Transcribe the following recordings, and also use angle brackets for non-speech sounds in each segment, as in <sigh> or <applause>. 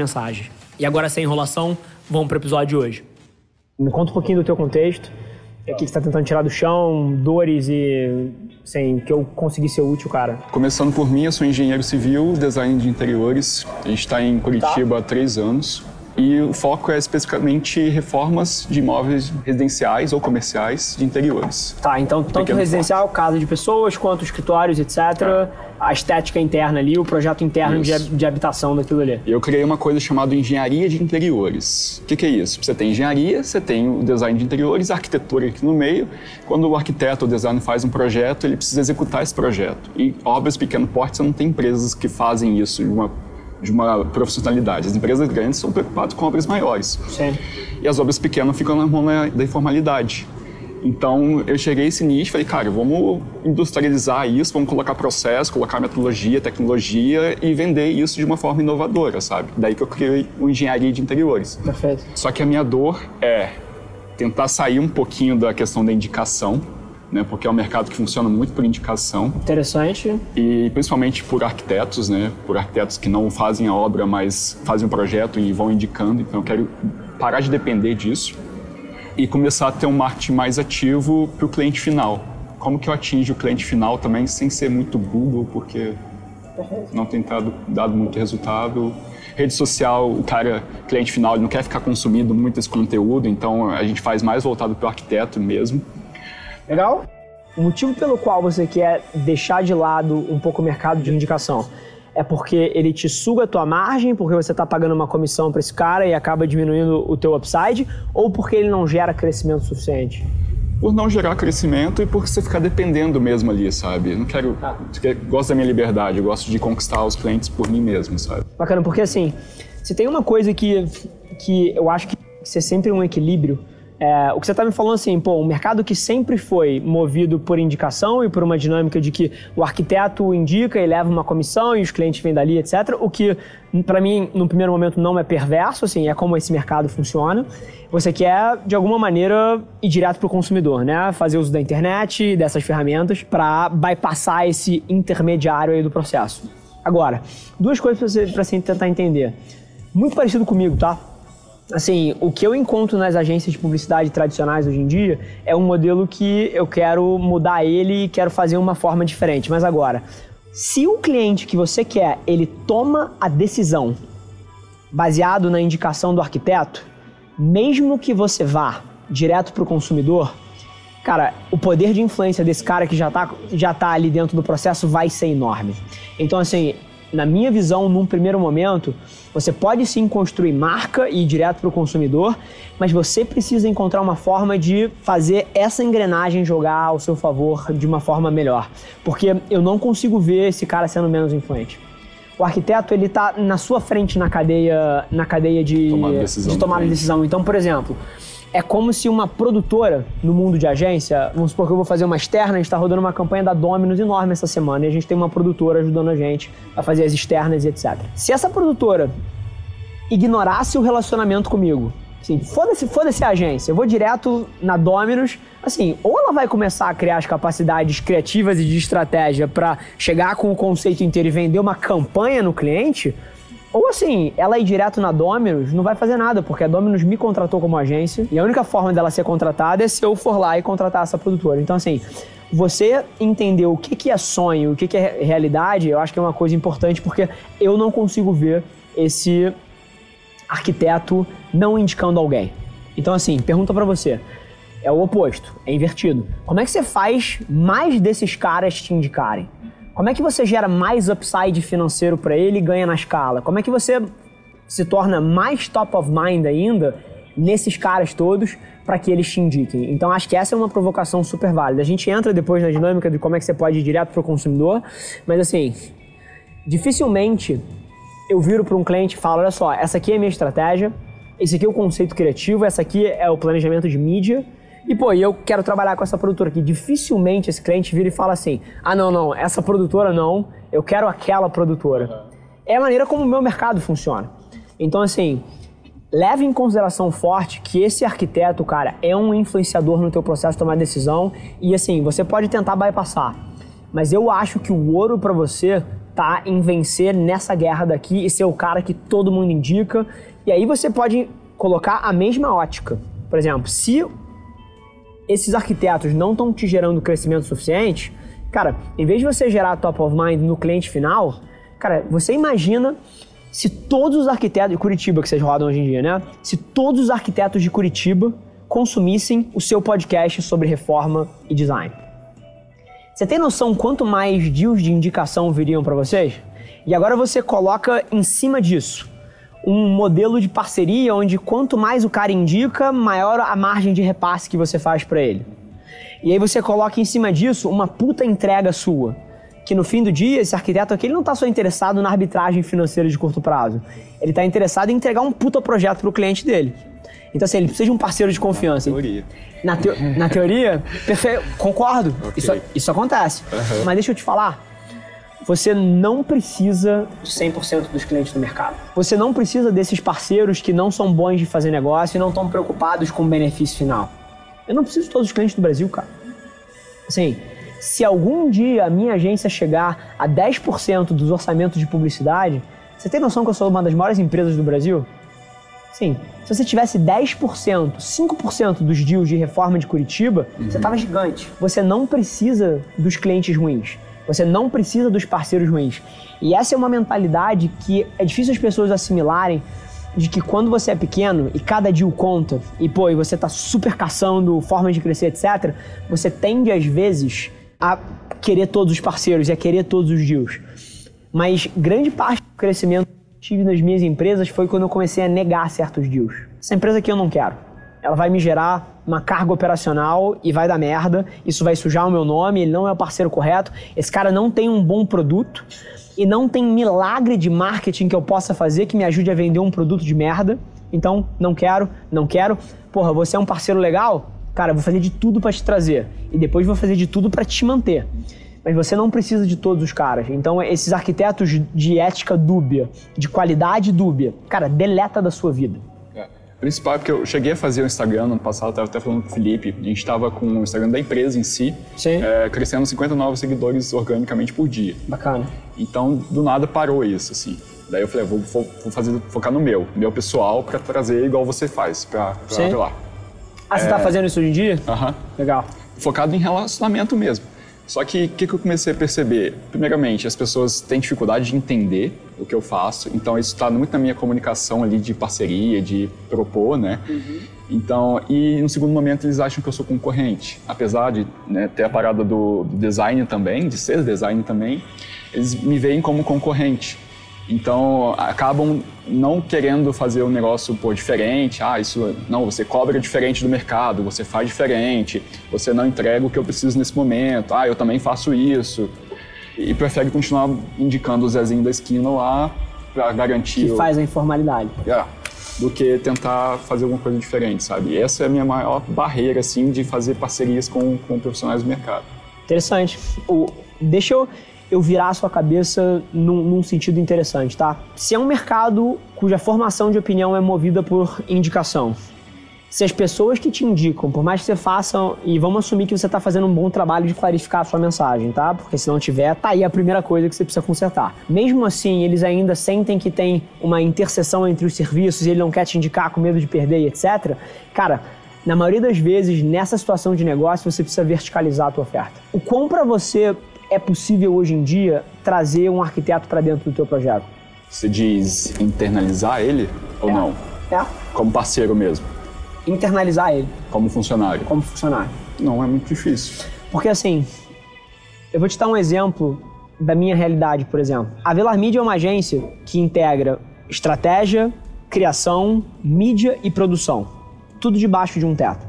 mensagens. E agora, sem enrolação, vamos para o episódio de hoje. Me conta um pouquinho do teu contexto, o que você está tentando tirar do chão, dores e sem que eu consegui ser útil, cara. Começando por mim, eu sou engenheiro civil, design de interiores. A gente está em Curitiba tá. há três anos. E o foco é especificamente reformas de imóveis residenciais ou comerciais de interiores. Tá, então tanto Pequeno residencial, casa de pessoas, quanto escritórios, etc. É. A estética interna ali, o projeto interno de, de, habitação daquilo ali. Eu criei uma coisa chamada engenharia de interiores. O que, que, é isso? Você tem engenharia, você tem o design de interiores, a arquitetura aqui no meio. Quando o arquiteto ou design faz um projeto, ele precisa executar esse projeto. E obras pequeno porte, você não tem empresas que fazem isso de uma de uma profissionalidade. As empresas grandes são preocupadas com obras maiores. Sim. E as obras pequenas ficam na mão da informalidade. Então eu cheguei a esse nicho e falei, cara, vamos industrializar isso, vamos colocar processo, colocar metodologia, tecnologia e vender isso de uma forma inovadora, sabe? Daí que eu criei o engenharia de interiores. Perfeito. Só que a minha dor é tentar sair um pouquinho da questão da indicação né, porque é um mercado que funciona muito por indicação. Interessante. E principalmente por arquitetos, né, por arquitetos que não fazem a obra, mas fazem um projeto e vão indicando. Então eu quero parar de depender disso e começar a ter um marketing mais ativo para o cliente final. Como que eu atinjo o cliente final também sem ser muito Google, porque não tem dado, dado muito resultado. Rede social, o cara, cliente final, ele não quer ficar consumindo muito esse conteúdo, então a gente faz mais voltado para o arquiteto mesmo. Legal? O motivo pelo qual você quer deixar de lado um pouco o mercado de indicação é porque ele te suga a tua margem, porque você está pagando uma comissão para esse cara e acaba diminuindo o teu upside, ou porque ele não gera crescimento suficiente? Por não gerar crescimento e por você ficar dependendo mesmo ali, sabe? não quero. Ah. Gosto da minha liberdade, eu gosto de conquistar os clientes por mim mesmo, sabe? Bacana, porque assim, se tem uma coisa que, que eu acho que ser sempre um equilíbrio é, o que você está me falando assim, pô, um mercado que sempre foi movido por indicação e por uma dinâmica de que o arquiteto indica e leva uma comissão e os clientes vêm dali, etc. O que, para mim, no primeiro momento não é perverso, assim, é como esse mercado funciona. Você quer, de alguma maneira, ir direto para o consumidor, né? Fazer uso da internet, dessas ferramentas, para bypassar esse intermediário aí do processo. Agora, duas coisas para você, você tentar entender. Muito parecido comigo, tá? Assim, o que eu encontro nas agências de publicidade tradicionais hoje em dia é um modelo que eu quero mudar ele e quero fazer uma forma diferente. Mas agora, se o cliente que você quer, ele toma a decisão baseado na indicação do arquiteto, mesmo que você vá direto para o consumidor, cara, o poder de influência desse cara que já está já tá ali dentro do processo vai ser enorme. Então, assim, na minha visão, num primeiro momento, você pode sim construir marca e ir direto para o consumidor, mas você precisa encontrar uma forma de fazer essa engrenagem jogar ao seu favor de uma forma melhor. Porque eu não consigo ver esse cara sendo menos influente. O arquiteto ele está na sua frente na cadeia, na cadeia de, tomar decisão de tomar decisão. Então, por exemplo, é como se uma produtora no mundo de agência, vamos supor que eu vou fazer uma externa, a gente está rodando uma campanha da Dominus enorme essa semana e a gente tem uma produtora ajudando a gente a fazer as externas e etc. Se essa produtora ignorasse o relacionamento comigo, assim, foda-se foda a agência, eu vou direto na Dominus, assim, ou ela vai começar a criar as capacidades criativas e de estratégia para chegar com o conceito inteiro e vender uma campanha no cliente, ou assim, ela ir direto na Dominus não vai fazer nada, porque a Dominus me contratou como agência e a única forma dela ser contratada é se eu for lá e contratar essa produtora. Então, assim, você entender o que, que é sonho, o que, que é realidade, eu acho que é uma coisa importante, porque eu não consigo ver esse arquiteto não indicando alguém. Então, assim, pergunta para você. É o oposto, é invertido. Como é que você faz mais desses caras te indicarem? Como é que você gera mais upside financeiro para ele e ganha na escala? Como é que você se torna mais top of mind ainda nesses caras todos para que eles te indiquem? Então acho que essa é uma provocação super válida. A gente entra depois na dinâmica de como é que você pode ir direto para o consumidor, mas assim, dificilmente eu viro para um cliente e falo, olha só, essa aqui é a minha estratégia, esse aqui é o conceito criativo, essa aqui é o planejamento de mídia, e pô, eu quero trabalhar com essa produtora aqui. Dificilmente esse cliente vira e fala assim: ah, não, não, essa produtora não, eu quero aquela produtora. É a maneira como o meu mercado funciona. Então, assim, leve em consideração forte que esse arquiteto, cara, é um influenciador no teu processo de tomar decisão e assim, você pode tentar bypassar, mas eu acho que o ouro para você tá em vencer nessa guerra daqui e ser o cara que todo mundo indica. E aí você pode colocar a mesma ótica. Por exemplo, se esses arquitetos não estão te gerando crescimento suficiente, cara, em vez de você gerar top of mind no cliente final, cara, você imagina se todos os arquitetos de Curitiba que vocês rodam hoje em dia, né? Se todos os arquitetos de Curitiba consumissem o seu podcast sobre reforma e design. Você tem noção quanto mais deals de indicação viriam para vocês? E agora você coloca em cima disso um modelo de parceria onde quanto mais o cara indica, maior a margem de repasse que você faz para ele. E aí você coloca em cima disso uma puta entrega sua. Que no fim do dia, esse arquiteto aqui ele não está só interessado na arbitragem financeira de curto prazo. Ele está interessado em entregar um puta projeto para o cliente dele. Então, assim, ele precisa de um parceiro de confiança. Na teoria. Na, na teoria, <laughs> perfeito, concordo. Okay. Isso, isso acontece. Uhum. Mas deixa eu te falar, você não precisa de 100% dos clientes do mercado. Você não precisa desses parceiros que não são bons de fazer negócio e não estão preocupados com o benefício final. Eu não preciso de todos os clientes do Brasil, cara. Assim, se algum dia a minha agência chegar a 10% dos orçamentos de publicidade, você tem noção que eu sou uma das maiores empresas do Brasil? Sim. Se você tivesse 10%, 5% dos deals de reforma de Curitiba, uhum. você estava gigante. Você não precisa dos clientes ruins. Você não precisa dos parceiros ruins. E essa é uma mentalidade que é difícil as pessoas assimilarem de que quando você é pequeno e cada deal conta, e pô, e você tá super caçando formas de crescer, etc., você tende às vezes a querer todos os parceiros e a querer todos os deals. Mas grande parte do crescimento que tive nas minhas empresas foi quando eu comecei a negar certos deals. Essa empresa aqui eu não quero ela vai me gerar uma carga operacional e vai dar merda. Isso vai sujar o meu nome, ele não é o parceiro correto. Esse cara não tem um bom produto e não tem milagre de marketing que eu possa fazer que me ajude a vender um produto de merda. Então, não quero, não quero. Porra, você é um parceiro legal? Cara, vou fazer de tudo para te trazer e depois vou fazer de tudo para te manter. Mas você não precisa de todos os caras. Então, esses arquitetos de ética dúbia, de qualidade dúbia, cara, deleta da sua vida principal é porque eu cheguei a fazer o Instagram no ano passado, estava até falando com o Felipe, a gente estava com o Instagram da empresa em si, é, crescendo 50 novos seguidores organicamente por dia. Bacana. Então, do nada parou isso, assim. Daí eu falei, vou, vou, fazer, focar no meu, meu pessoal, para trazer igual você faz, para lá. Ah, você está é... fazendo isso hoje em dia? Aham. Uh -huh. Legal. Focado em relacionamento mesmo. Só que o que, que eu comecei a perceber? Primeiramente, as pessoas têm dificuldade de entender o que eu faço, então isso está muito na minha comunicação ali de parceria, de propor, né? Uhum. Então, e no segundo momento eles acham que eu sou concorrente, apesar de né, ter a parada do, do design também, de ser design também, eles me veem como concorrente. Então, acabam não querendo fazer um negócio pô, diferente. Ah, isso não, você cobra diferente do mercado, você faz diferente, você não entrega o que eu preciso nesse momento. Ah, eu também faço isso. E prefere continuar indicando o Zezinho da esquina lá para garantir. Que faz a informalidade. É, do que tentar fazer alguma coisa diferente, sabe? E essa é a minha maior barreira, assim, de fazer parcerias com, com profissionais do mercado. Interessante. O, deixa eu eu virar a sua cabeça num, num, sentido interessante, tá? Se é um mercado cuja formação de opinião é movida por indicação, se as pessoas que te indicam, por mais que você faça, e vamos assumir que você está fazendo um bom trabalho de clarificar a sua mensagem, tá? Porque se não tiver, tá aí a primeira coisa que você precisa consertar. Mesmo assim, eles ainda sentem que tem uma interseção entre os serviços e ele não quer te indicar com medo de perder etc. Cara, na maioria das vezes, nessa situação de negócio, você precisa verticalizar a tua oferta. O quão para você é possível hoje em dia trazer um arquiteto para dentro do teu projeto? Você diz internalizar ele ou é. não? É. Como parceiro mesmo? Internalizar ele. Como funcionário? Como funcionário. Não é muito difícil. Porque assim, eu vou te dar um exemplo da minha realidade, por exemplo. A Velar Media é uma agência que integra estratégia, criação, mídia e produção. Tudo debaixo de um teto.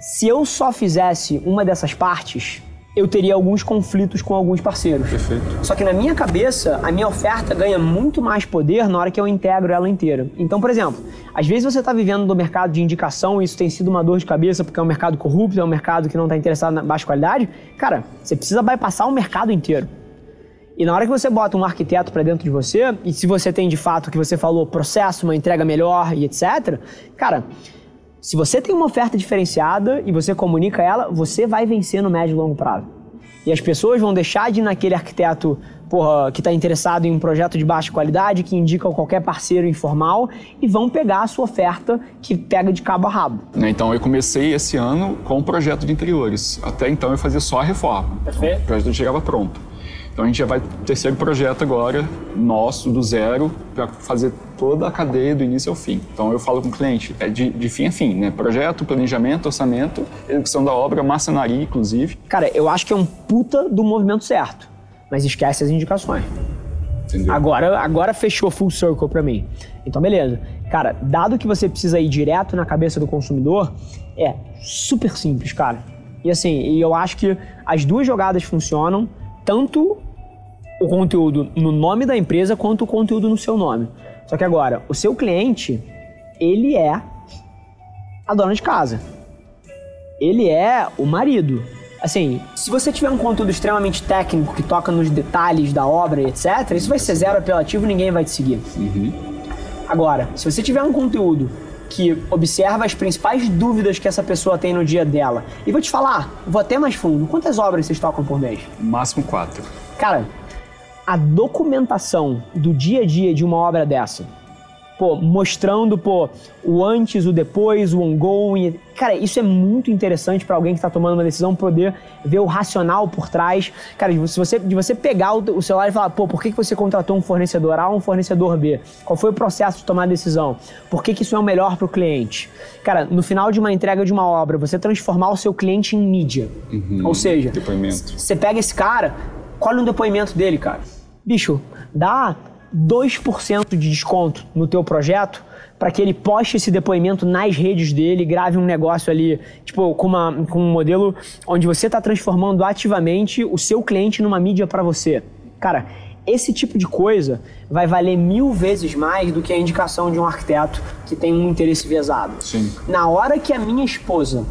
Se eu só fizesse uma dessas partes, eu teria alguns conflitos com alguns parceiros. Perfeito. Só que na minha cabeça, a minha oferta ganha muito mais poder na hora que eu integro ela inteira. Então, por exemplo, às vezes você está vivendo no mercado de indicação e isso tem sido uma dor de cabeça porque é um mercado corrupto, é um mercado que não está interessado na baixa qualidade. Cara, você precisa bypassar o mercado inteiro. E na hora que você bota um arquiteto para dentro de você, e se você tem de fato o que você falou, processo, uma entrega melhor e etc., cara, se você tem uma oferta diferenciada e você comunica ela, você vai vencer no médio e longo prazo. E as pessoas vão deixar de ir naquele arquiteto porra, que está interessado em um projeto de baixa qualidade, que indica qualquer parceiro informal, e vão pegar a sua oferta que pega de cabo a rabo. Né, então eu comecei esse ano com o projeto de interiores. Até então eu fazia só a reforma. Perfeito. Então, o projeto chegava pronto. Então a gente já vai terceiro projeto agora, nosso, do zero, para fazer toda a cadeia do início ao fim. Então eu falo com o cliente, é de, de fim a fim, né? Projeto, planejamento, orçamento, execução da obra, maçonaria, inclusive. Cara, eu acho que é um puta do movimento certo, mas esquece as indicações. Entendeu? Agora, agora fechou full circle pra mim. Então, beleza. Cara, dado que você precisa ir direto na cabeça do consumidor, é super simples, cara. E assim, eu acho que as duas jogadas funcionam, tanto o conteúdo no nome da empresa quanto o conteúdo no seu nome. Só que agora, o seu cliente, ele é a dona de casa. Ele é o marido. Assim, se você tiver um conteúdo extremamente técnico que toca nos detalhes da obra e etc., isso vai ser zero apelativo e ninguém vai te seguir. Agora, se você tiver um conteúdo que observa as principais dúvidas que essa pessoa tem no dia dela, e vou te falar, vou até mais fundo, quantas obras vocês tocam por mês? Máximo quatro. Cara, a documentação do dia a dia de uma obra dessa, pô, mostrando, pô, o antes, o depois, o ongoing. Cara, isso é muito interessante para alguém que está tomando uma decisão poder ver o racional por trás. Cara, se você, de você pegar o, o celular e falar, pô, por que, que você contratou um fornecedor A ou um fornecedor B? Qual foi o processo de tomar a decisão? Por que, que isso é o melhor para o cliente? Cara, no final de uma entrega de uma obra, você transformar o seu cliente em mídia. Ou seja, você pega esse cara, colhe um depoimento dele, cara. Bicho, dá 2% de desconto no teu projeto para que ele poste esse depoimento nas redes dele, grave um negócio ali, tipo, com, uma, com um modelo onde você está transformando ativamente o seu cliente numa mídia para você. Cara, esse tipo de coisa vai valer mil vezes mais do que a indicação de um arquiteto que tem um interesse visado. Sim. Na hora que a minha esposa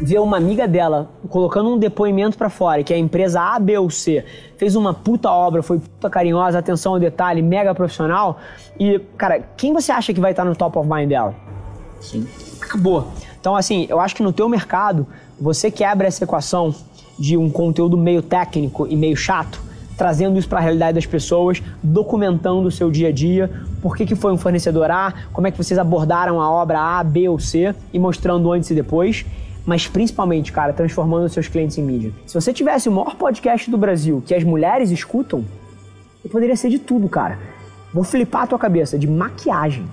vê uma amiga dela colocando um depoimento pra fora, que a empresa A, B ou C fez uma puta obra, foi puta carinhosa, atenção ao detalhe, mega profissional, e, cara, quem você acha que vai estar no top of mind dela? Sim. Acabou. Então, assim, eu acho que no teu mercado, você quebra essa equação de um conteúdo meio técnico e meio chato, trazendo isso para a realidade das pessoas, documentando o seu dia a dia, por que, que foi um fornecedor A, como é que vocês abordaram a obra A, B ou C, e mostrando antes e depois mas principalmente, cara, transformando os seus clientes em mídia. Se você tivesse o maior podcast do Brasil que as mulheres escutam, eu poderia ser de tudo, cara. Vou flipar a tua cabeça, de maquiagem.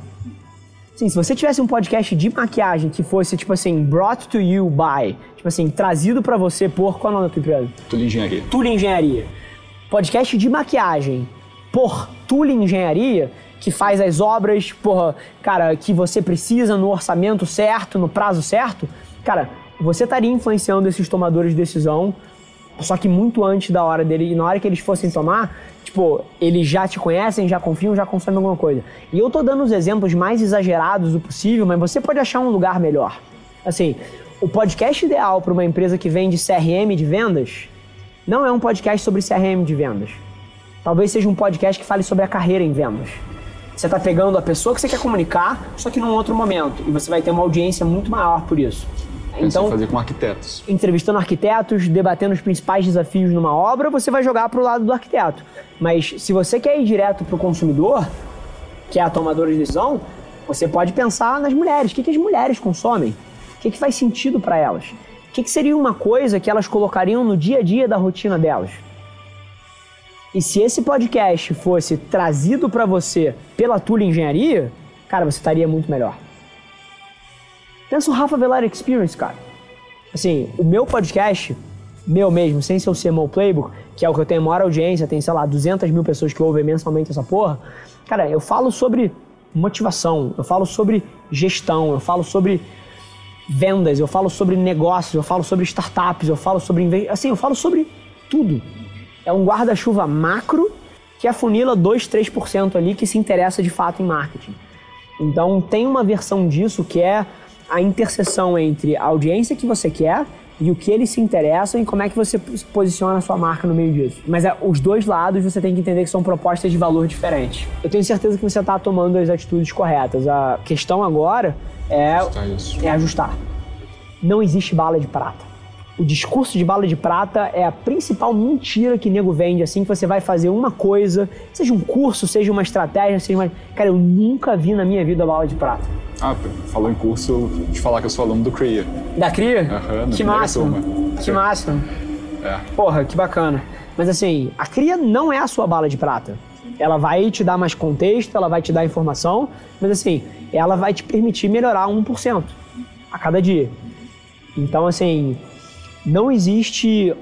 Sim, se você tivesse um podcast de maquiagem que fosse, tipo assim, brought to you by, tipo assim, trazido pra você por, qual é o nome da tua empresa? Tudo engenharia. Tule Engenharia. Podcast de maquiagem por Tule Engenharia, que faz as obras, porra, cara, que você precisa no orçamento certo, no prazo certo. Cara, você estaria influenciando esses tomadores de decisão, só que muito antes da hora dele, e na hora que eles fossem tomar, tipo, eles já te conhecem, já confiam, já consomem alguma coisa. E eu tô dando os exemplos mais exagerados do possível, mas você pode achar um lugar melhor. Assim, o podcast ideal para uma empresa que vende CRM de vendas não é um podcast sobre CRM de vendas. Talvez seja um podcast que fale sobre a carreira em vendas. Você está pegando a pessoa que você quer comunicar, só que num outro momento. E você vai ter uma audiência muito maior por isso. Então, fazer com arquitetos. entrevistando arquitetos, debatendo os principais desafios numa obra, você vai jogar para o lado do arquiteto. Mas se você quer ir direto para o consumidor, que é a tomadora de decisão, você pode pensar nas mulheres. O que, que as mulheres consomem? O que, que faz sentido para elas? O que, que seria uma coisa que elas colocariam no dia a dia da rotina delas? E se esse podcast fosse trazido para você pela Tule Engenharia, cara, você estaria muito melhor. Pensa o Rafa Velar Experience, cara. Assim, o meu podcast, meu mesmo, sem ser o CMO Playbook, que é o que eu tenho maior audiência, tem, sei lá, 200 mil pessoas que ouvem mensalmente essa porra. Cara, eu falo sobre motivação, eu falo sobre gestão, eu falo sobre vendas, eu falo sobre negócios, eu falo sobre startups, eu falo sobre assim, eu falo sobre tudo. É um guarda-chuva macro que afunila 2, 3% ali que se interessa de fato em marketing. Então tem uma versão disso que é a interseção entre a audiência que você quer e o que eles se interessam e como é que você posiciona a sua marca no meio disso. Mas é, os dois lados você tem que entender que são propostas de valor diferentes. Eu tenho certeza que você está tomando as atitudes corretas. A questão agora é ajustar, é ajustar. Não existe bala de prata. O discurso de bala de prata é a principal mentira que nego vende, assim, que você vai fazer uma coisa, seja um curso, seja uma estratégia, seja uma... Cara, eu nunca vi na minha vida bala de prata. Ah, falou em curso de falar que eu sou aluno do CRIA. Da CRIA? Aham, Que máximo. Turma. Que máximo. É. Porra, que bacana. Mas assim, a CRIA não é a sua bala de prata. Ela vai te dar mais contexto, ela vai te dar informação, mas assim, ela vai te permitir melhorar 1% a cada dia. Então, assim, não existe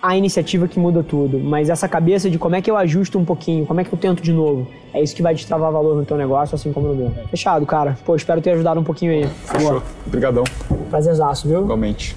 a iniciativa que muda tudo, mas essa cabeça de como é que eu ajusto um pouquinho, como é que eu tento de novo, é isso que vai destravar valor no teu negócio, assim como no meu. Fechado, cara. Pô, espero ter ajudado um pouquinho aí. Fechou. Obrigadão. Prazerzaço, viu? Igualmente.